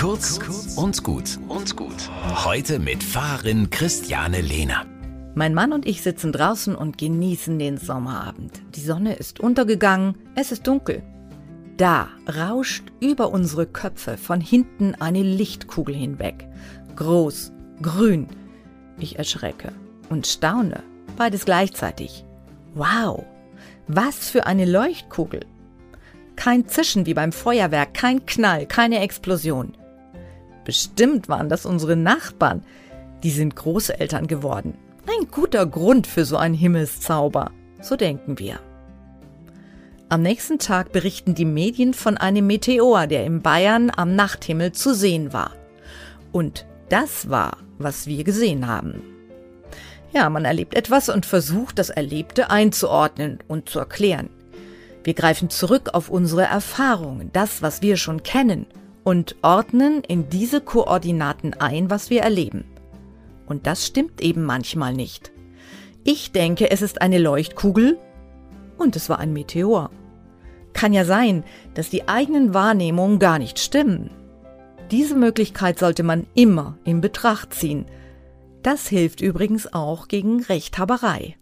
Kurz und gut und gut. Heute mit Fahrerin Christiane Lehner. Mein Mann und ich sitzen draußen und genießen den Sommerabend. Die Sonne ist untergegangen, es ist dunkel. Da rauscht über unsere Köpfe von hinten eine Lichtkugel hinweg. Groß, grün. Ich erschrecke und staune, beides gleichzeitig. Wow, was für eine Leuchtkugel. Kein Zischen wie beim Feuerwerk, kein Knall, keine Explosion. Bestimmt waren das unsere Nachbarn. Die sind Großeltern geworden. Ein guter Grund für so einen Himmelszauber. So denken wir. Am nächsten Tag berichten die Medien von einem Meteor, der in Bayern am Nachthimmel zu sehen war. Und das war, was wir gesehen haben. Ja, man erlebt etwas und versucht, das Erlebte einzuordnen und zu erklären. Wir greifen zurück auf unsere Erfahrungen, das, was wir schon kennen, und ordnen in diese Koordinaten ein, was wir erleben. Und das stimmt eben manchmal nicht. Ich denke, es ist eine Leuchtkugel und es war ein Meteor. Kann ja sein, dass die eigenen Wahrnehmungen gar nicht stimmen. Diese Möglichkeit sollte man immer in Betracht ziehen. Das hilft übrigens auch gegen Rechthaberei.